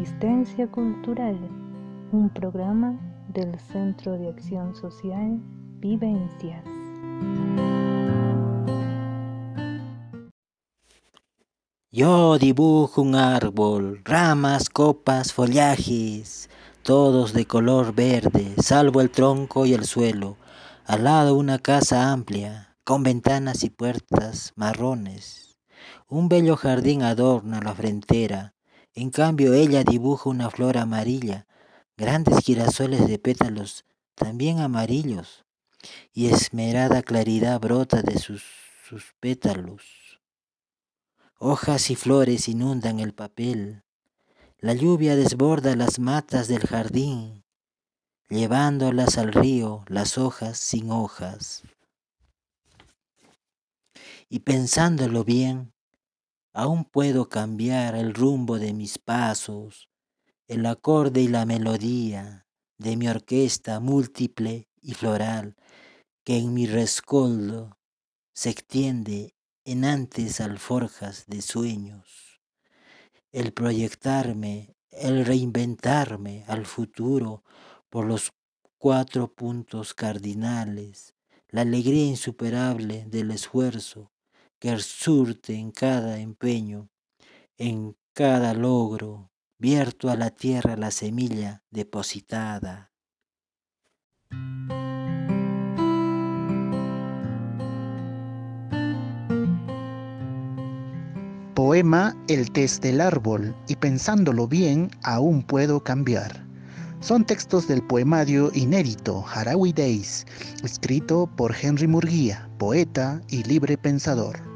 Resistencia Cultural, un programa del Centro de Acción Social Vivencias. Yo dibujo un árbol, ramas, copas, follajes, todos de color verde, salvo el tronco y el suelo. Al lado una casa amplia, con ventanas y puertas marrones. Un bello jardín adorna la frontera, en cambio ella dibuja una flor amarilla, grandes girasoles de pétalos también amarillos, y esmerada claridad brota de sus, sus pétalos. Hojas y flores inundan el papel, la lluvia desborda las matas del jardín, llevándolas al río las hojas sin hojas. Y pensándolo bien, aún puedo cambiar el rumbo de mis pasos, el acorde y la melodía de mi orquesta múltiple y floral que en mi rescoldo se extiende en antes alforjas de sueños. El proyectarme, el reinventarme al futuro por los cuatro puntos cardinales, la alegría insuperable del esfuerzo, que surte en cada empeño, en cada logro, vierto a la tierra la semilla depositada. Poema El test del árbol y pensándolo bien aún puedo cambiar. Son textos del poemario inédito Harawi Days, escrito por Henry Murguía, poeta y libre pensador.